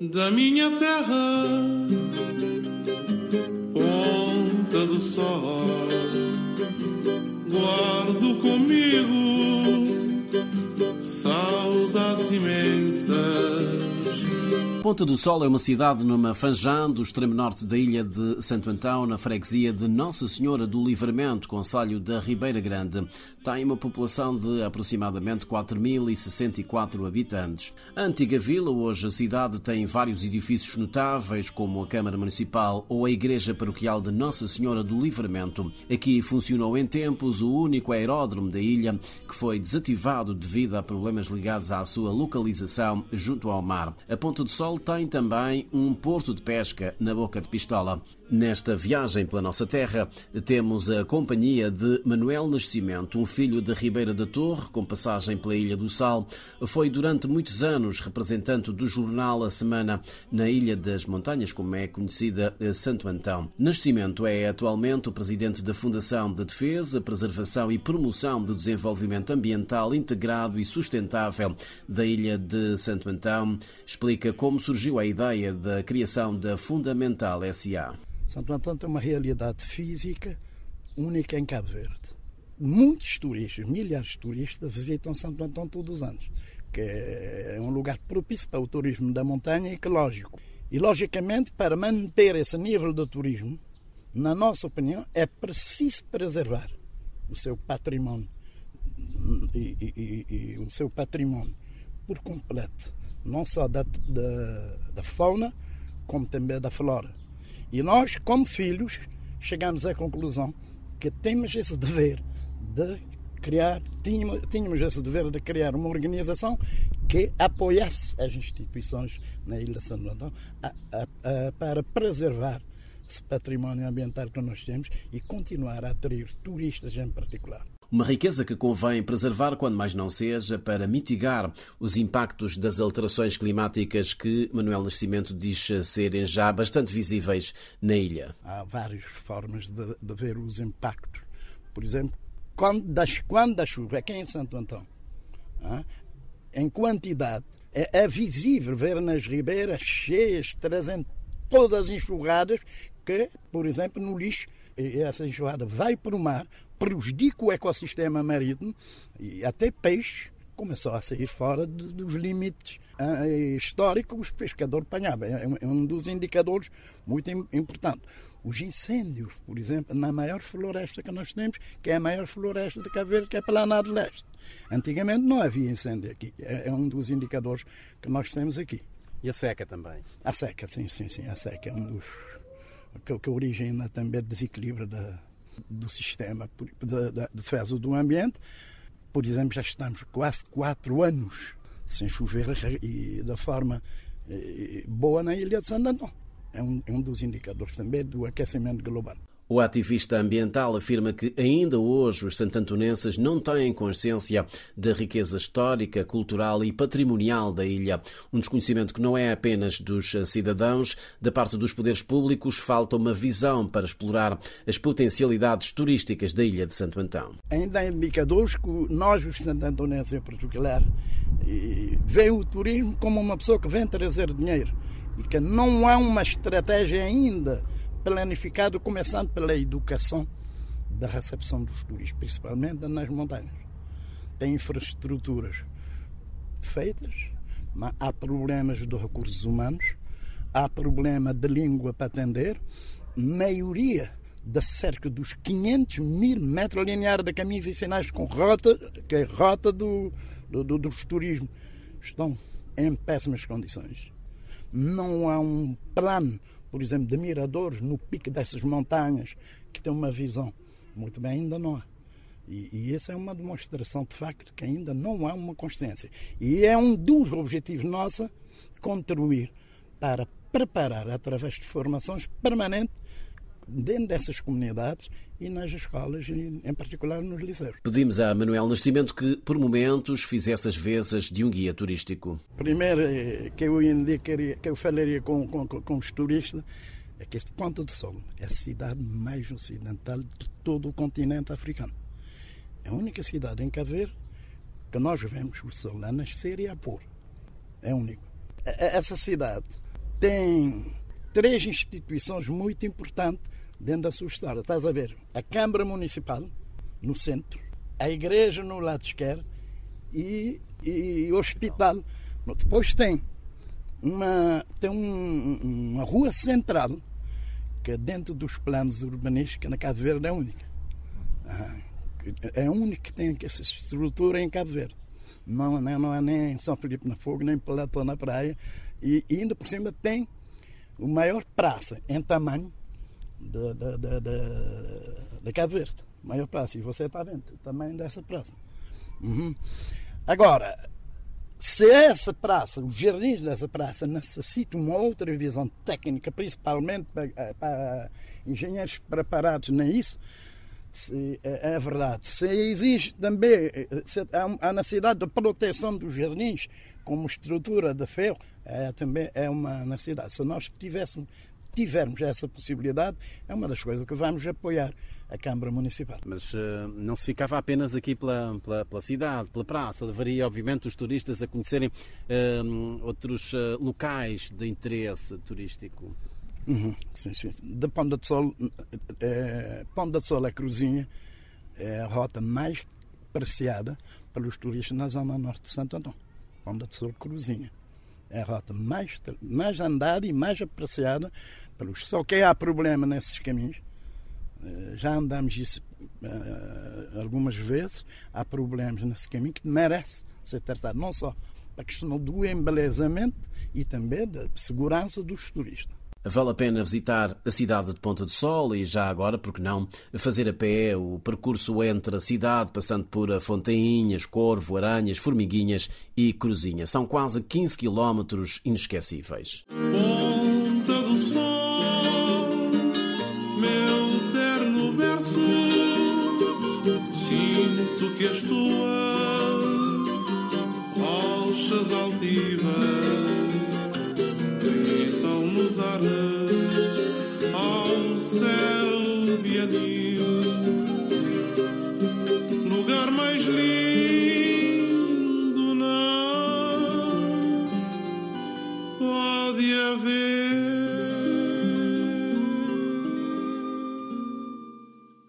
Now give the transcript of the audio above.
Da minha terra, ponta do sol, guardo comigo saudades Ponta do Sol é uma cidade numa fanjã do extremo norte da ilha de Santo Antão, na freguesia de Nossa Senhora do Livramento, concelho da Ribeira Grande. Tem uma população de aproximadamente 4.064 habitantes. A antiga vila, hoje a cidade, tem vários edifícios notáveis, como a Câmara Municipal ou a Igreja Paroquial de Nossa Senhora do Livramento. Aqui funcionou em tempos o único aeródromo da ilha, que foi desativado devido a problemas ligados à sua localização junto ao mar. A Ponta do Sol tem também um porto de pesca na Boca de Pistola. Nesta viagem pela nossa terra, temos a companhia de Manuel Nascimento, um filho de Ribeira da Torre, com passagem pela Ilha do Sal. Foi durante muitos anos representante do jornal A Semana na Ilha das Montanhas, como é conhecida Santo Antão. Nascimento é atualmente o presidente da Fundação de Defesa, Preservação e Promoção do Desenvolvimento Ambiental Integrado e Sustentável da Ilha de Santo Antão. Explica como surgiu a ideia da criação da Fundamental SA. Santo Antão tem uma realidade física única em Cabo Verde. Muitos turistas, milhares de turistas, visitam Santo Antão todos os anos, que é um lugar propício para o turismo da montanha ecológico. E, logicamente, para manter esse nível de turismo, na nossa opinião, é preciso preservar o seu património e, e, e, e o seu património por completo, não só da, da, da fauna, como também da flora. E nós, como filhos, chegamos à conclusão que temos esse dever de criar, tínhamos, tínhamos esse dever de criar uma organização que apoiasse as instituições na Ilha de São Antão para preservar esse património ambiental que nós temos e continuar a atrair turistas em particular. Uma riqueza que convém preservar, quando mais não seja, para mitigar os impactos das alterações climáticas que Manuel Nascimento diz serem já bastante visíveis na ilha. Há várias formas de, de ver os impactos. Por exemplo, quando, das, quando a chuva aqui em Santo Antão, em quantidade, é, é visível ver nas ribeiras cheias, trazendo todas as enxurradas, que, por exemplo, no lixo, essa enxurrada vai para o mar, prejudica o ecossistema marítimo e até peixe começou a sair fora de, dos limites uh, históricos que os pescadores apanhavam. É, é um dos indicadores muito importantes. Os incêndios, por exemplo, na maior floresta que nós temos, que é a maior floresta de Cabo Verde, que é a Planada Leste. Antigamente não havia incêndio aqui. É, é um dos indicadores que nós temos aqui. E a seca também? A seca, sim, sim, sim. A seca é um dos que, que origina também desequilíbrio da, do sistema de, de defesa do ambiente. Por exemplo, já estamos quase quatro anos sem chover e da forma boa na ilha de San Antão. É um, é um dos indicadores também do aquecimento global. O ativista ambiental afirma que ainda hoje os santantonenses não têm consciência da riqueza histórica, cultural e patrimonial da ilha. Um desconhecimento que não é apenas dos cidadãos. Da parte dos poderes públicos, falta uma visão para explorar as potencialidades turísticas da ilha de Santo Antão. Ainda há indicadores que nós, os santantonenses em particular, veem o turismo como uma pessoa que vem trazer dinheiro e que não há uma estratégia ainda planificado, começando pela educação da recepção dos turistas, principalmente nas montanhas. Tem infraestruturas feitas, mas há problemas de recursos humanos, há problema de língua para atender, maioria da cerca dos 500 mil metros lineares de caminhos vicinais com rota, que é rota do, do, do, dos turismos, estão em péssimas condições. Não há um plano por exemplo, de miradores no pico dessas montanhas, que tem uma visão. Muito bem, ainda não há. E, e essa é uma demonstração de facto que ainda não há uma consciência. E é um dos objetivos nossos contribuir para preparar, através de formações permanentes, dentro dessas comunidades e nas escolas, em particular nos liceus. Pedimos a Manuel Nascimento que, por momentos, fizesse as vezes de um guia turístico. Primeiro eh, que eu indicaria, que eu falaria com, com, com os turistas, é que este Ponta do Sol é a cidade mais ocidental de todo o continente africano. É a única cidade em Cabo Verde que nós vemos o sol a nascer e a pôr. É único. Essa cidade tem três instituições muito importantes dentro da sua história. Estás a ver? A Câmara Municipal, no centro, a igreja no lado esquerdo e, e o hospital. Depois tem uma, tem um, uma rua central que dentro dos planos urbanísticos na Cabo Verde é única. É a única que tem essa estrutura em Cabo Verde. Não, não, não é nem em São Felipe na Fogo, nem Platão na Praia. E, e ainda por cima tem o maior praça em tamanho da, da, da, da, Cabo Verde. Maior praça. E você está vendo o tamanho dessa praça. Uhum. Agora, se essa praça, os jardins dessa praça necessitam uma outra visão técnica, principalmente para, eh, para engenheiros preparados nisso, é, é, verdade. Se existe também eh, se há, necessidade de proteção dos jardins como estrutura de ferro, é, também é uma necessidade. Se nós tivéssemos, tivermos essa possibilidade, é uma das coisas que vamos apoiar a Câmara Municipal. Mas uh, não se ficava apenas aqui pela, pela, pela, cidade, pela praça, levaria obviamente os turistas a conhecerem uh, outros uh, locais de interesse turístico. Uhum, sim, sim. De Ponta de Sol, é, de Sol a Cruzinha é a rota mais apreciada pelos turistas na zona norte de Santo Antão. Ponta de Sol Cruzinha. É a rota mais, mais andada e mais apreciada pelos. Só que há problema nesses caminhos eh, já andamos isso algumas vezes, há problemas nesse caminho que merece ser tratado, não só a questão do embelezamento e também da segurança dos turistas. Vale a pena visitar a cidade de Ponta do Sol e já agora, porque não, fazer a pé o percurso entre a cidade, passando por Fontainhas, Corvo, Aranhas, Formiguinhas e Cruzinha. São quase 15 quilómetros inesquecíveis.